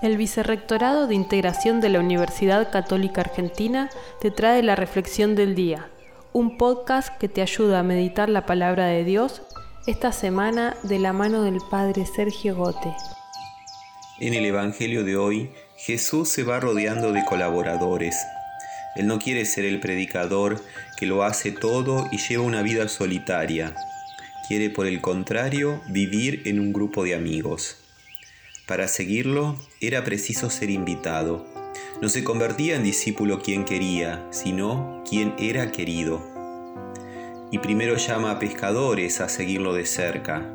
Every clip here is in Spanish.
El Vicerrectorado de Integración de la Universidad Católica Argentina te trae la Reflexión del Día, un podcast que te ayuda a meditar la palabra de Dios esta semana de la mano del Padre Sergio Gote. En el Evangelio de hoy, Jesús se va rodeando de colaboradores. Él no quiere ser el predicador que lo hace todo y lleva una vida solitaria. Quiere, por el contrario, vivir en un grupo de amigos. Para seguirlo era preciso ser invitado. No se convertía en discípulo quien quería, sino quien era querido. Y primero llama a pescadores a seguirlo de cerca.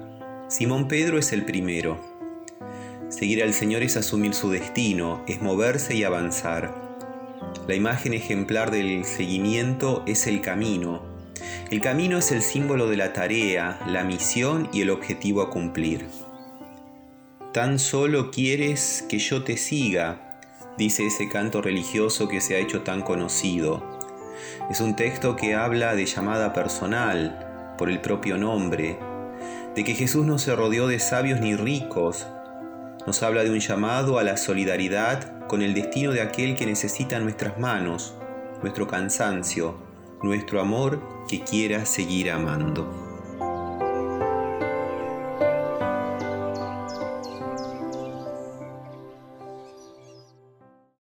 Simón Pedro es el primero. Seguir al Señor es asumir su destino, es moverse y avanzar. La imagen ejemplar del seguimiento es el camino. El camino es el símbolo de la tarea, la misión y el objetivo a cumplir. Tan solo quieres que yo te siga, dice ese canto religioso que se ha hecho tan conocido. Es un texto que habla de llamada personal, por el propio nombre, de que Jesús no se rodeó de sabios ni ricos, nos habla de un llamado a la solidaridad con el destino de aquel que necesita nuestras manos, nuestro cansancio, nuestro amor que quiera seguir amando.